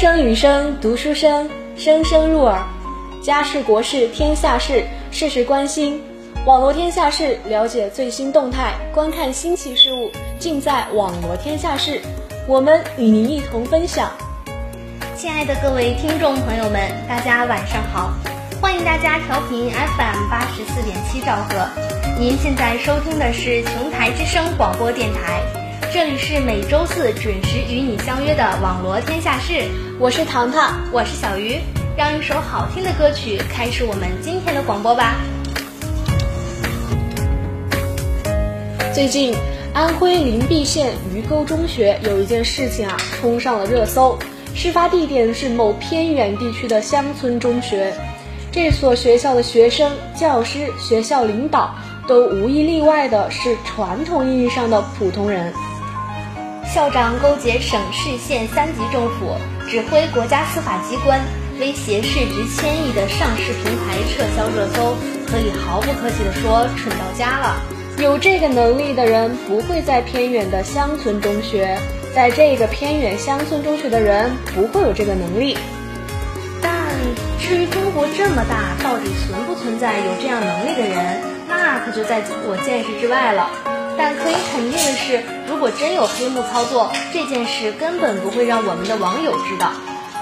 声雨声，读书声，声声入耳。家事国事天下事，事事关心。网罗天下事，了解最新动态，观看新奇事物，尽在网罗天下事。我们与您一同分享。亲爱的各位听众朋友们，大家晚上好！欢迎大家调频 FM 八十四点七兆赫。您现在收听的是琼台之声广播电台，这里是每周四准时与你相约的网罗天下事。我是糖糖，我是小鱼，让一首好听的歌曲开始我们今天的广播吧。最近，安徽灵璧县鱼沟中学有一件事情啊，冲上了热搜。事发地点是某偏远地区的乡村中学，这所学校的学生、教师、学校领导都无一例外的是传统意义上的普通人。校长勾结省市县三级政府，指挥国家司法机关，威胁市值千亿的上市平台撤销热搜，可以毫不客气地说，蠢到家了。有这个能力的人不会在偏远的乡村中学，在这个偏远乡村中学的人不会有这个能力。但至于中国这么大，到底存不存在有这样能力的人，那可就在我见识之外了。但可以肯定的是，如果真有黑幕操作，这件事根本不会让我们的网友知道。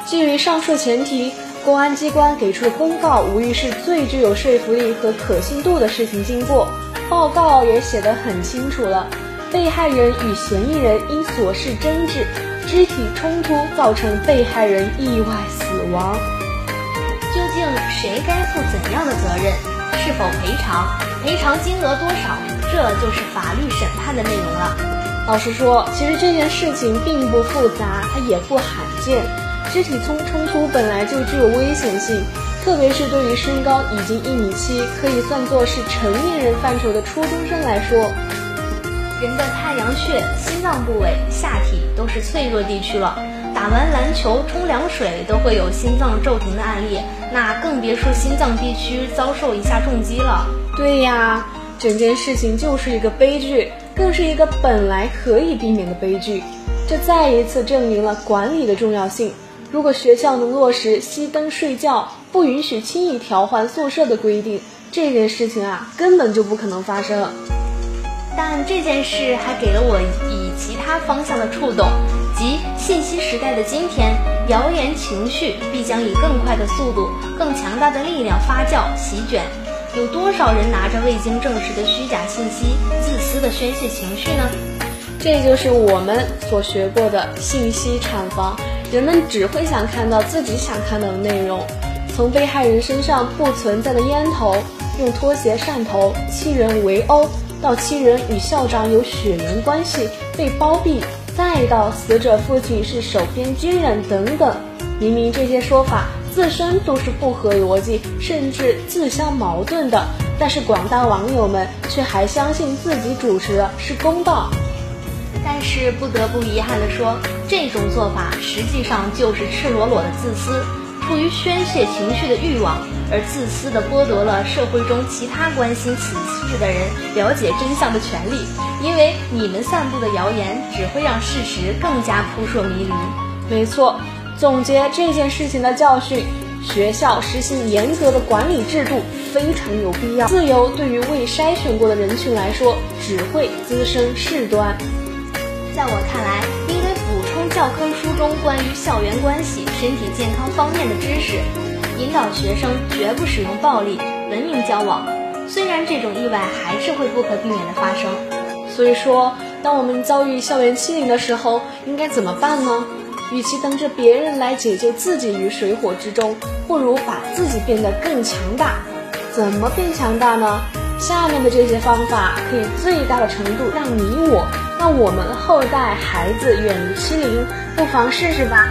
基于上述前提，公安机关给出的公告无疑是最具有说服力和可信度的事情经过。报告也写得很清楚了，被害人与嫌疑人因琐事争执、肢体冲突造成被害人意外死亡。究竟谁该负怎样的责任？是否赔偿？赔偿金额多少？这就是法律审判的内容了。老实说，其实这件事情并不复杂，它也不罕见。肢体冲冲突本来就具有危险性。特别是对于身高已经一米七，可以算作是成年人范畴的初中生来说，人的太阳穴、心脏部位、下体都是脆弱地区了。打完篮球、冲凉水都会有心脏骤停的案例，那更别说心脏地区遭受一下重击了。对呀，整件事情就是一个悲剧，更是一个本来可以避免的悲剧。这再一次证明了管理的重要性。如果学校能落实熄灯睡觉。不允许轻易调换宿舍的规定，这件事情啊，根本就不可能发生。但这件事还给了我以其他方向的触动，即信息时代的今天，谣言情绪必将以更快的速度、更强大的力量发酵席卷。有多少人拿着未经证实的虚假信息，自私的宣泄情绪呢？这就是我们所学过的信息产房，人们只会想看到自己想看到的内容。从被害人身上不存在的烟头，用拖鞋扇头，七人围殴，到七人与校长有血缘关系被包庇，再到死者父亲是守边军人等等，明明这些说法自身都是不合逻辑，甚至自相矛盾的，但是广大网友们却还相信自己主持的是公道。但是不得不遗憾地说，这种做法实际上就是赤裸裸的自私。出于宣泄情绪的欲望，而自私地剥夺了社会中其他关心此事的人了解真相的权利。因为你们散布的谣言只会让事实更加扑朔迷离。没错，总结这件事情的教训，学校实行严格的管理制度非常有必要。自由对于未筛选过的人群来说，只会滋生事端。在我看来，应该补充教科书中关于校园关系、身体健康方面的知识，引导学生绝不使用暴力，文明交往。虽然这种意外还是会不可避免的发生，所以说，当我们遭遇校园欺凌的时候，应该怎么办呢？与其等着别人来解救自己于水火之中，不如把自己变得更强大。怎么变强大呢？下面的这些方法可以最大的程度让你我。让我们后代孩子远离欺凌，不妨试试吧。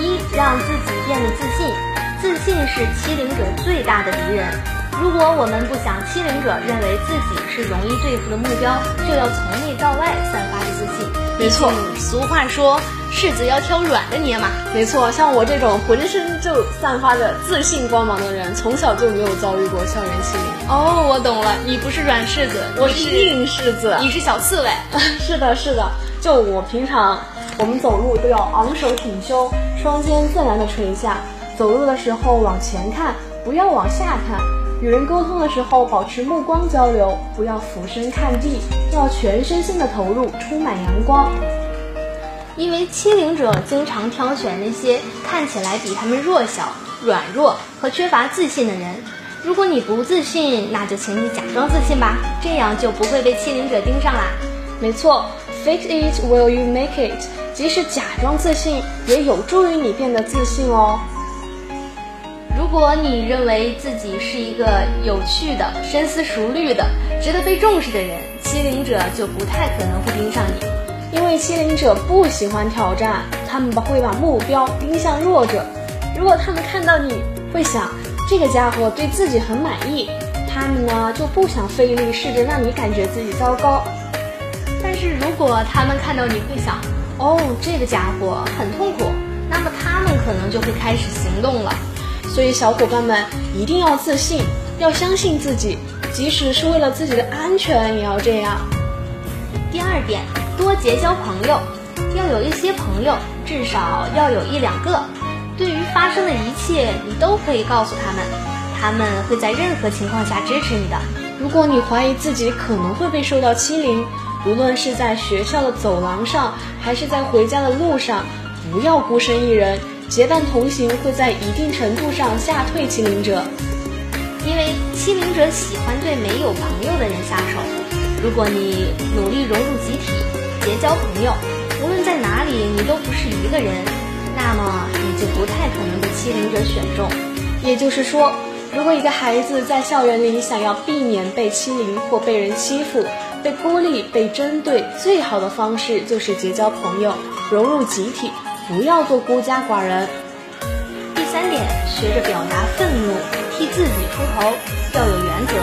一，让自己变得自信，自信是欺凌者最大的敌人。如果我们不想欺凌者认为自己是容易对付的目标，就要从内到外散发着自信。没错，俗话说。柿子要挑软的捏嘛，没错，像我这种浑身就散发着自信光芒的人，从小就没有遭遇过校园欺凌。哦，我懂了，你不是软柿子，我是硬柿子，你是小刺猬。是的，是的，就我平常我们走路都要昂首挺胸，双肩自然的垂下。走路的时候往前看，不要往下看。与人沟通的时候，保持目光交流，不要俯身看地，要全身心的投入，充满阳光。因为欺凌者经常挑选那些看起来比他们弱小、软弱和缺乏自信的人。如果你不自信，那就请你假装自信吧，这样就不会被欺凌者盯上啦。没错，fake it will you make it。即使假装自信，也有助于你变得自信哦。如果你认为自己是一个有趣的、深思熟虑的、值得被重视的人，欺凌者就不太可能会盯上你。因为欺凌者不喜欢挑战，他们会把目标盯向弱者。如果他们看到你会想这个家伙对自己很满意，他们呢就不想费力试着让你感觉自己糟糕。但是如果他们看到你会想哦这个家伙很痛苦，那么他们可能就会开始行动了。所以小伙伴们一定要自信，要相信自己，即使是为了自己的安全也要这样。第二点。多结交朋友，要有一些朋友，至少要有一两个。对于发生的一切，你都可以告诉他们，他们会在任何情况下支持你的。如果你怀疑自己可能会被受到欺凌，无论是在学校的走廊上，还是在回家的路上，不要孤身一人，结伴同行会在一定程度上吓退欺凌者。因为欺凌者喜欢对没有朋友的人下手。如果你努力融入集体。结交朋友，无论在哪里，你都不是一个人，那么你就不太可能被欺凌者选中。也就是说，如果一个孩子在校园里想要避免被欺凌或被人欺负、被孤立、被针对，最好的方式就是结交朋友，融入集体，不要做孤家寡人。第三点，学着表达愤怒，替自己出头，要有原则。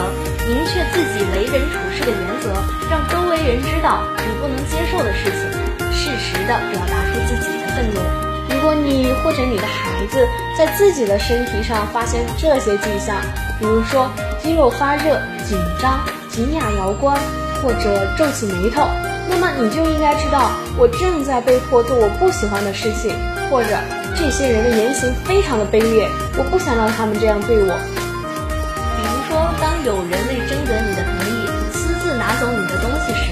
明确自己为人处事的原则，让周围人知道你不能接受的事情，适时的表达出自己的愤怒。如果你或者你的孩子在自己的身体上发现这些迹象，比如说肌肉发热、紧张、紧哑摇关，或者皱起眉头，那么你就应该知道，我正在被迫做我不喜欢的事情，或者这些人的言行非常的卑劣，我不想让他们这样对我。比如说当有人为征得你的同意，私自拿走你的东西时，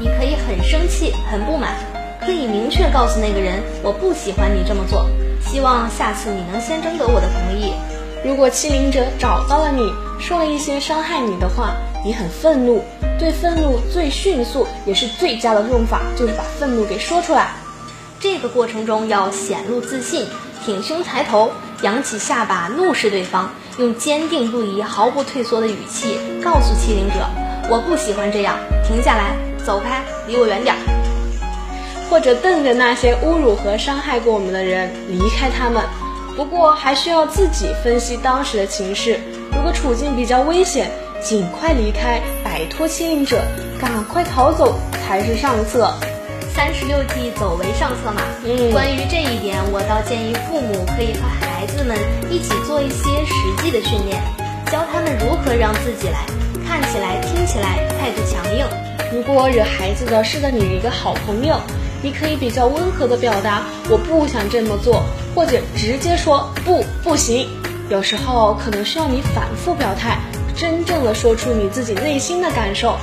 你可以很生气、很不满，可以明确告诉那个人，我不喜欢你这么做，希望下次你能先征得我的同意。如果欺凌者找到了你，说了一些伤害你的话，你很愤怒，对愤怒最迅速也是最佳的用法就是把愤怒给说出来。这个过程中要显露自信，挺胸抬头，扬起下巴，怒视对方。用坚定不移、毫不退缩的语气告诉欺凌者：“我不喜欢这样，停下来，走开，离我远点儿。”或者瞪着那些侮辱和伤害过我们的人离开他们。不过还需要自己分析当时的情势。如果处境比较危险，尽快离开，摆脱欺凌者，赶快逃走才是上策。三十六计，走为上策嘛。嗯，关于这一点，我倒建议父母可以和孩子们一起做一些实际的训练，教他们如何让自己来看起来、听起来态度强硬。如果惹孩子的是你一个好朋友，你可以比较温和的表达“我不想这么做”，或者直接说“不，不行”。有时候可能需要你反复表态，真正的说出你自己内心的感受。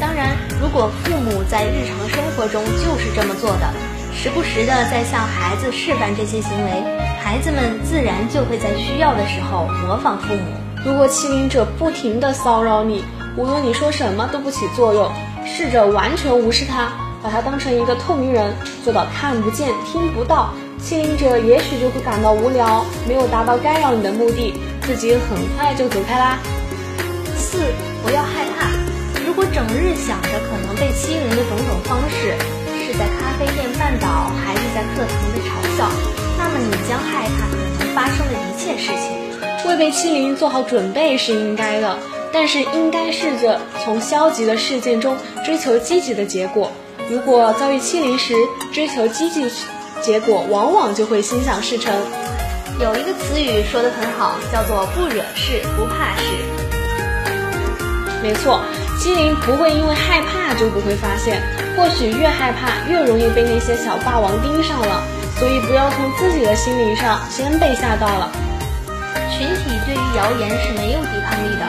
当然，如果父母在日常生活中就是这么做的，时不时的在向孩子示范这些行为，孩子们自然就会在需要的时候模仿父母。如果欺凌者不停的骚扰你，无论你说什么都不起作用，试着完全无视他，把他当成一个透明人，做到看不见、听不到，欺凌者也许就会感到无聊，没有达到干扰你的目的，自己很快就走开啦。四，不要害怕。如果整日想着可能被欺凌的种种方式，是在咖啡店绊倒，还是在课堂被嘲笑，那么你将害怕可能发生的一切事情。为被欺凌做好准备是应该的，但是应该试着从消极的事件中追求积极的结果。如果遭遇欺凌时追求积极结果，往往就会心想事成。有一个词语说的很好，叫做不惹事不怕事。没错。欺凌不会因为害怕就不会发现，或许越害怕，越容易被那些小霸王盯上了。所以不要从自己的心灵上先被吓到了。群体对于谣言是没有抵抗力的，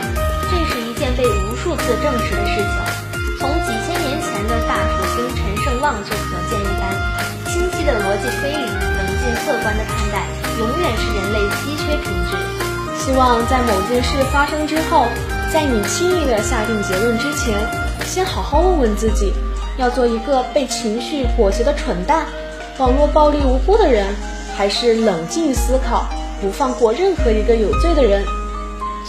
这是一件被无数次证实的事情。从几千年前的大辅星陈胜旺就可见一斑。清晰的逻辑推理，冷静客观的看待，永远是人类稀缺品质。希望在某件事发生之后，在你轻易的下定结论之前，先好好问问自己，要做一个被情绪裹挟的蠢蛋。网络暴力无辜的人，还是冷静思考，不放过任何一个有罪的人。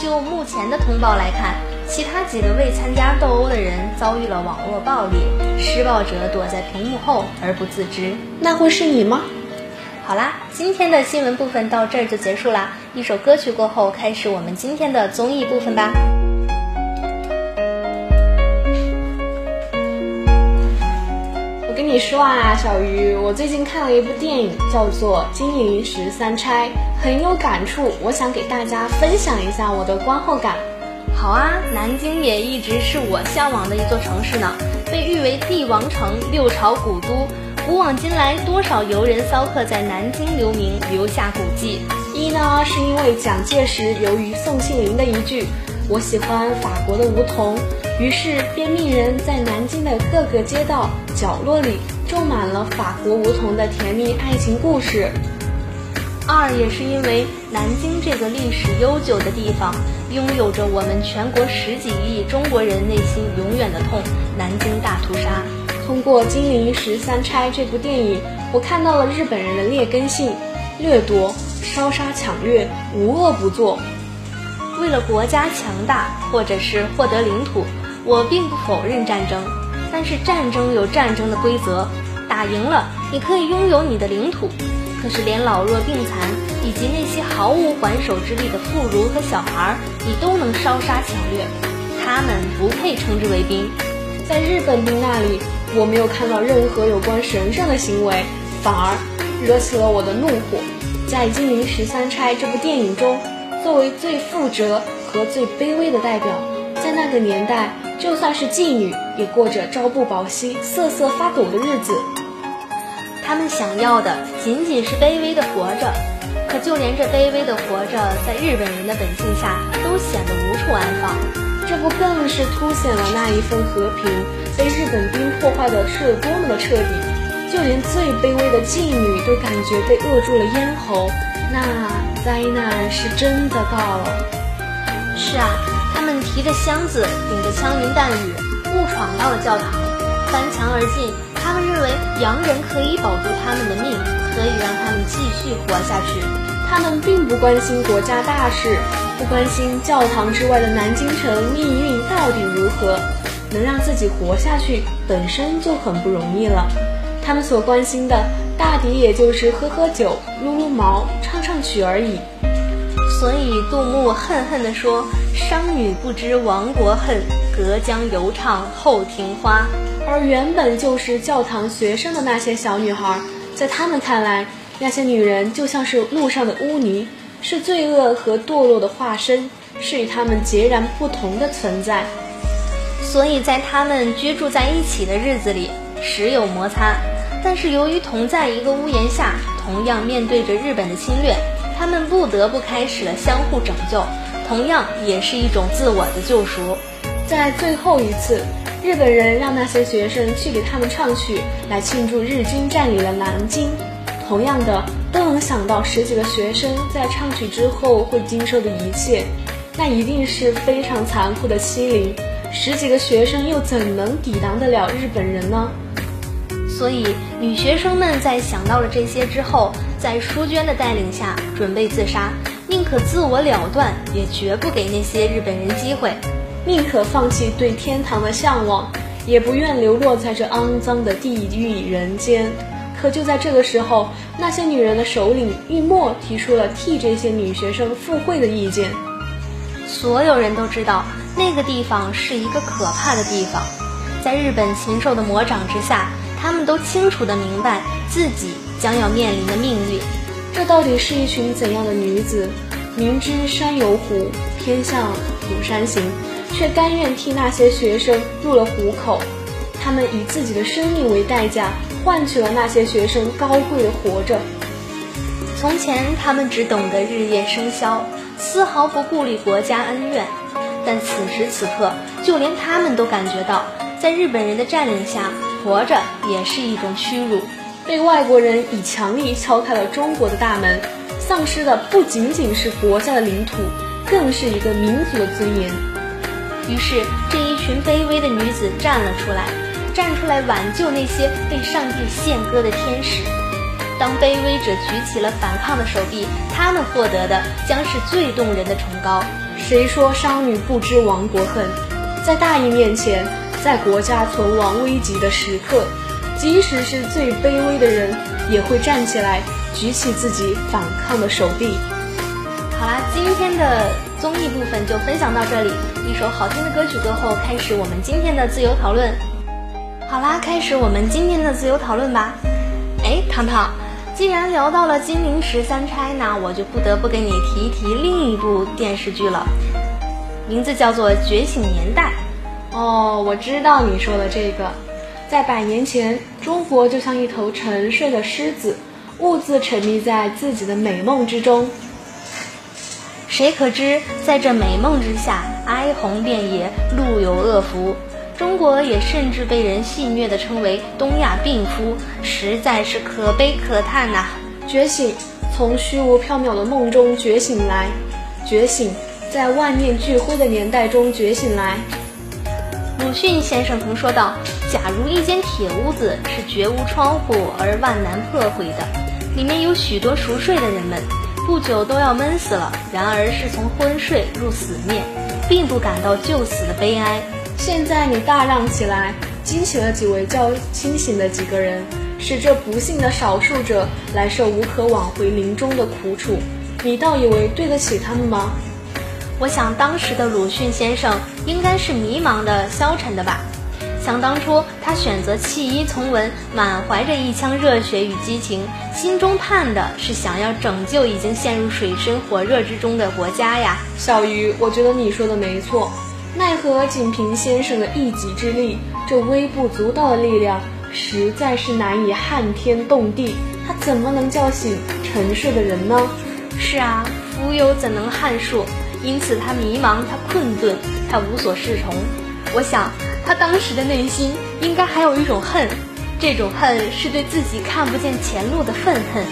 就目前的通报来看，其他几个未参加斗殴的人遭遇了网络暴力，施暴者躲在屏幕后而不自知。那会是你吗？好啦，今天的新闻部分到这儿就结束啦。一首歌曲过后，开始我们今天的综艺部分吧。我跟你说啊，小鱼，我最近看了一部电影，叫做《金陵十三钗》，很有感触，我想给大家分享一下我的观后感。好啊，南京也一直是我向往的一座城市呢，被誉为帝王城、六朝古都，古往今来，多少游人骚客在南京留名，留下古迹。一呢，是因为蒋介石由于宋庆龄的一句“我喜欢法国的梧桐”。于是便命人在南京的各个街道角落里种满了法国梧桐的甜蜜爱情故事。二也是因为南京这个历史悠久的地方，拥有着我们全国十几亿中国人内心永远的痛——南京大屠杀。通过《金陵十三钗》这部电影，我看到了日本人的劣根性：掠夺、烧杀抢掠，无恶不作。为了国家强大，或者是获得领土。我并不否认战争，但是战争有战争的规则，打赢了你可以拥有你的领土，可是连老弱病残以及那些毫无还手之力的妇孺和小孩，你都能烧杀抢掠，他们不配称之为兵。在日本兵那里，我没有看到任何有关神圣的行为，反而惹起了我的怒火。在《金陵十三钗》这部电影中，作为最负责和最卑微的代表，在那个年代。就算是妓女，也过着朝不保夕、瑟瑟发抖的日子。他们想要的仅仅是卑微的活着，可就连这卑微的活着，在日本人的本性下，都显得无处安放。这不更是凸显了那一份和平被日本兵破坏的是有多么的彻底？就连最卑微的妓女都感觉被扼住了咽喉，那灾难是真的到了。是啊。他们提着箱子，顶着枪林弹雨，误闯到了教堂，翻墙而进。他们认为洋人可以保住他们的命，可以让他们继续活下去。他们并不关心国家大事，不关心教堂之外的南京城命运到底如何。能让自己活下去，本身就很不容易了。他们所关心的，大抵也就是喝喝酒、撸撸毛、唱唱曲而已。所以杜牧恨恨地说：“商女不知亡国恨，隔江犹唱后庭花。”而原本就是教堂学生的那些小女孩，在他们看来，那些女人就像是路上的污泥，是罪恶和堕落的化身，是与他们截然不同的存在。所以在他们居住在一起的日子里，时有摩擦，但是由于同在一个屋檐下，同样面对着日本的侵略。他们不得不开始了相互拯救，同样也是一种自我的救赎。在最后一次，日本人让那些学生去给他们唱曲，来庆祝日军占领了南京。同样的，都能想到十几个学生在唱曲之后会经受的一切，那一定是非常残酷的欺凌。十几个学生又怎能抵挡得了日本人呢？所以，女学生们在想到了这些之后，在淑娟的带领下准备自杀，宁可自我了断，也绝不给那些日本人机会；宁可放弃对天堂的向往，也不愿流落在这肮脏的地狱人间。可就在这个时候，那些女人的首领玉墨提出了替这些女学生赴会的意见。所有人都知道，那个地方是一个可怕的地方，在日本禽兽的魔掌之下。他们都清楚的明白自己将要面临的命运，这到底是一群怎样的女子？明知山有虎，偏向虎山行，却甘愿替那些学生入了虎口。他们以自己的生命为代价，换取了那些学生高贵的活着。从前，他们只懂得日夜笙箫，丝毫不顾虑国家恩怨。但此时此刻，就连他们都感觉到，在日本人的占领下，活着也是一种屈辱。被外国人以强力敲开了中国的大门，丧失的不仅仅是国家的领土，更是一个民族的尊严。于是，这一群卑微的女子站了出来，站出来挽救那些被上帝献歌的天使。当卑微者举起了反抗的手臂，他们获得的将是最动人的崇高。谁说商女不知亡国恨？在大义面前，在国家存亡危急的时刻，即使是最卑微的人，也会站起来，举起自己反抗的手臂。好啦，今天的综艺部分就分享到这里。一首好听的歌曲过后，开始我们今天的自由讨论。好啦，开始我们今天的自由讨论吧。哎，糖糖。既然聊到了金陵十三钗，那我就不得不跟你提一提另一部电视剧了，名字叫做《觉醒年代》。哦，我知道你说的这个。在百年前，中国就像一头沉睡的狮子，兀自沉迷在自己的美梦之中。谁可知，在这美梦之下，哀鸿遍野，路有恶福。中国也甚至被人戏谑地称为“东亚病夫”，实在是可悲可叹呐！觉醒，从虚无缥缈的梦中觉醒来，觉醒，在万念俱灰的年代中觉醒来。鲁迅先生曾说道：“假如一间铁屋子是绝无窗户而万难破毁的，里面有许多熟睡的人们，不久都要闷死了。然而是从昏睡入死灭，并不感到就死的悲哀。”现在你大嚷起来，惊醒了几位较清醒的几个人，使这不幸的少数者来受无可挽回临终的苦楚，你倒以为对得起他们吗？我想当时的鲁迅先生应该是迷茫的、消沉的吧。想当初他选择弃医从文，满怀着一腔热血与激情，心中盼的是想要拯救已经陷入水深火热之中的国家呀。小鱼，我觉得你说的没错。奈何仅凭先生的一己之力，这微不足道的力量实在是难以撼天动地。他怎么能叫醒沉睡的人呢？是啊，蜉蝣怎能撼树？因此他迷茫，他困顿，他无所适从。我想，他当时的内心应该还有一种恨，这种恨是对自己看不见前路的愤恨，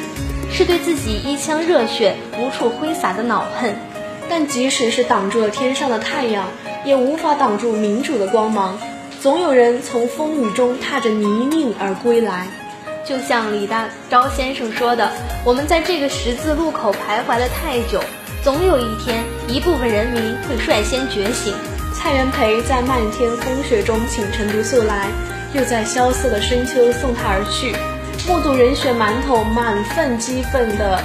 是对自己一腔热血无处挥洒的恼恨。但即使是挡住了天上的太阳。也无法挡住民主的光芒，总有人从风雨中踏着泥泞而归来。就像李大钊先生说的：“我们在这个十字路口徘徊了太久，总有一天，一部分人民会率先觉醒。”蔡元培在漫天风雪中请陈独秀来，又在萧瑟的深秋送他而去。目睹人血馒头，满愤激愤的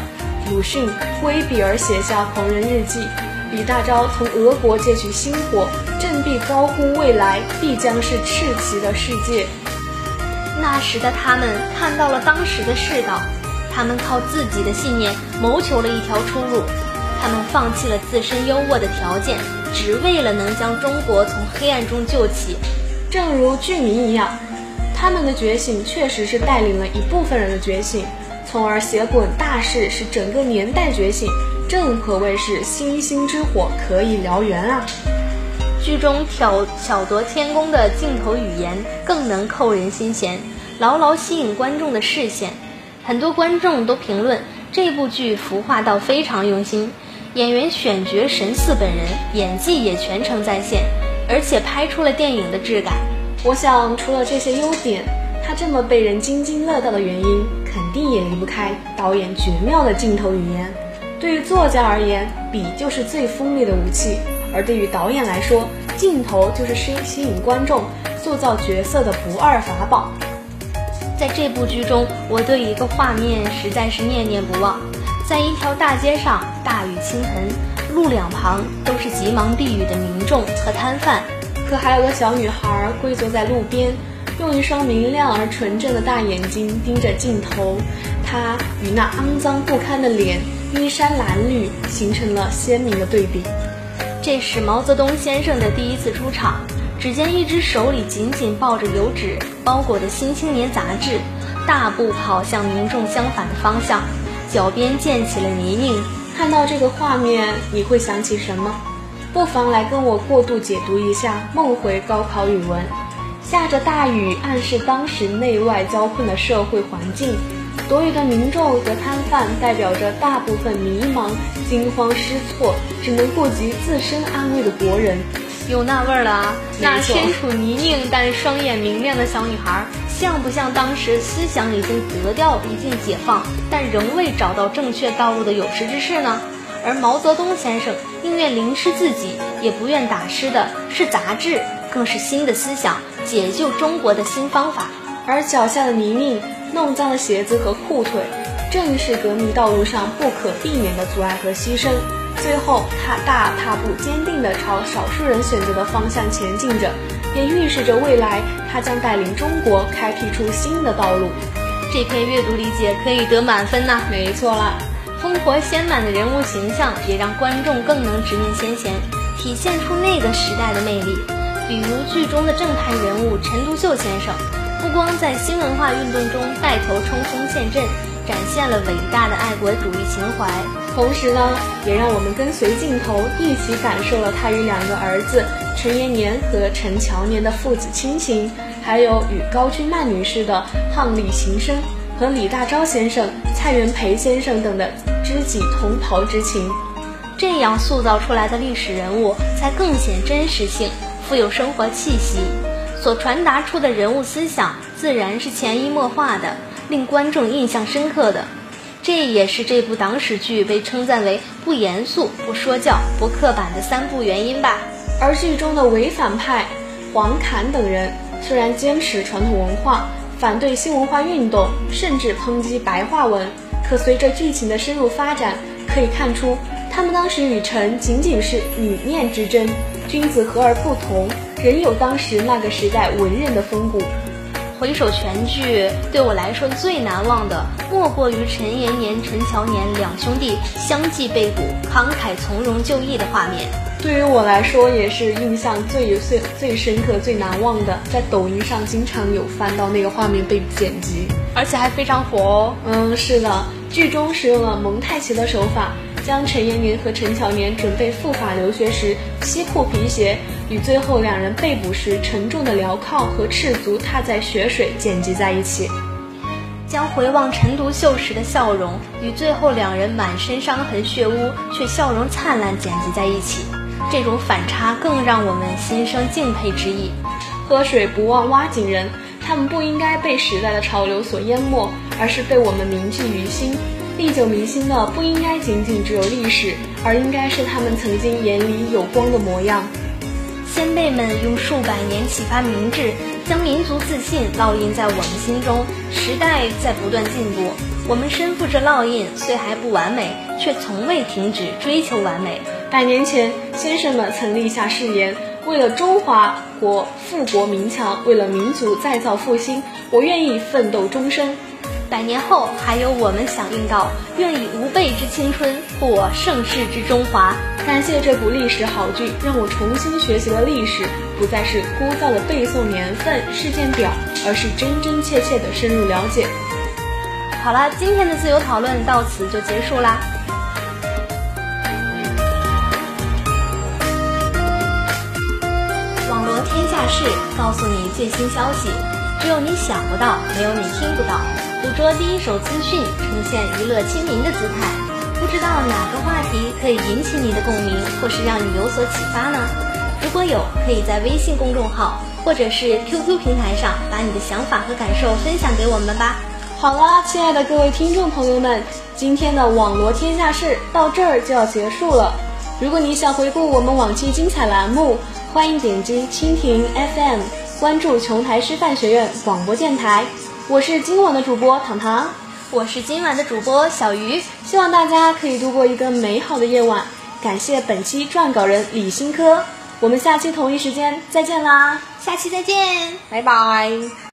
鲁迅挥笔而写下《狂人日记》。李大钊从俄国借取星火，振臂高呼：“未来必将是赤旗的世界。”那时的他们看到了当时的世道，他们靠自己的信念谋求了一条出路，他们放弃了自身优渥的条件，只为了能将中国从黑暗中救起。正如剧名一样，他们的觉醒确实是带领了一部分人的觉醒，从而写滚大势，使整个年代觉醒。正可谓是星星之火可以燎原啊！剧中挑巧夺天工的镜头语言更能扣人心弦，牢牢吸引观众的视线。很多观众都评论这部剧服化道非常用心，演员选角神似本人，演技也全程在线，而且拍出了电影的质感。我想，除了这些优点，它这么被人津津乐道的原因，肯定也离不开导演绝妙的镜头语言。对于作家而言，笔就是最锋利的武器；而对于导演来说，镜头就是吸吸引观众、塑造角色的不二法宝。在这部剧中，我对一个画面实在是念念不忘：在一条大街上，大雨倾盆，路两旁都是急忙避雨的民众和摊贩，可还有个小女孩跪坐在路边，用一双明亮而纯正的大眼睛盯着镜头，她与那肮脏不堪的脸。衣衫褴褛，形成了鲜明的对比。这是毛泽东先生的第一次出场，只见一只手里紧紧抱着油纸包裹的《新青年》杂志，大步跑向民众相反的方向，脚边溅起了泥泞。看到这个画面，你会想起什么？不妨来跟我过度解读一下梦回高考语文。下着大雨，暗示当时内外交困的社会环境。躲雨的民众和摊贩代表着大部分迷茫、惊慌失措，只能顾及自身安危的国人。有那味儿了啊！那身处泥泞但双眼明亮的小女孩，像不像当时思想已经得掉一定解放，但仍未找到正确道路的有识之士呢？而毛泽东先生宁愿淋湿自己，也不愿打湿的是杂志，更是新的思想，解救中国的新方法。而脚下的泥泞弄脏了鞋子和裤腿，正是革命道路上不可避免的阻碍和牺牲。最后，他大踏步坚定地朝少数人选择的方向前进着，也预示着未来他将带领中国开辟出新的道路。这篇阅读理解可以得满分呐、没错啦，丰活鲜满的人物形象，也让观众更能直面先贤，体现出那个时代的魅力。比如剧中的正派人物陈独秀先生，不光在新文化运动中带头冲锋陷阵，展现了伟大的爱国主义情怀。同时呢，也让我们跟随镜头一起感受了他与两个儿子陈延年和陈乔年的父子亲情，还有与高君曼女士的伉俪情深和李大钊先生、蔡元培先生等的知己同袍之情。这样塑造出来的历史人物才更显真实性，富有生活气息。所传达出的人物思想自然是潜移默化的，令观众印象深刻的。这也是这部党史剧被称赞为不严肃、不说教、不刻板的三不原因吧。而剧中的伪反派黄侃等人，虽然坚持传统文化，反对新文化运动，甚至抨击白话文，可随着剧情的深入发展，可以看出他们当时与陈仅仅是理念之争，君子和而不同，仍有当时那个时代文人的风骨。回首全剧，对我来说最难忘的，莫过于陈延年、陈乔年两兄弟相继被捕，慷慨从容就义的画面。对于我来说，也是印象最最最深刻、最难忘的。在抖音上经常有翻到那个画面被剪辑，而且还非常火哦。嗯，是的，剧中使用了蒙太奇的手法，将陈延年和陈乔年准备赴法留学时西裤皮鞋，与最后两人被捕时沉重的镣铐和赤足踏在雪水剪辑在一起。将回望陈独秀时的笑容与最后两人满身伤痕血污却笑容灿烂剪辑在一起，这种反差更让我们心生敬佩之意。喝水不忘挖井人，他们不应该被时代的潮流所淹没，而是被我们铭记于心。历久弥新的不应该仅仅只有历史，而应该是他们曾经眼里有光的模样。先辈们用数百年启发明智，将民族自信烙印在我们心中。时代在不断进步，我们身负着烙印，虽还不完美，却从未停止追求完美。百年前，先生们曾立下誓言：为了中华国富国民强，为了民族再造复兴，我愿意奋斗终身。百年后，还有我们响应道：愿以吾辈之青春，护我盛世之中华。感谢这部历史好剧，让我重新学习了历史，不再是枯燥的背诵年份、事件表，而是真真切切的深入了解。好了，今天的自由讨论到此就结束啦。网罗天下事，告诉你最新消息，只有你想不到，没有你听不到。捕捉第一手资讯，呈现娱乐亲民的姿态。不知道哪个话题可以引起你的共鸣，或是让你有所启发呢？如果有，可以在微信公众号或者是 QQ 平台上把你的想法和感受分享给我们吧。好啦，亲爱的各位听众朋友们，今天的网罗天下事到这儿就要结束了。如果你想回顾我们往期精彩栏目，欢迎点击蜻蜓 FM，关注琼台师范学院广播电台。我是今晚的主播糖糖，我是今晚的主播小鱼，希望大家可以度过一个美好的夜晚。感谢本期撰稿人李新科，我们下期同一时间再见啦，下期再见，拜拜。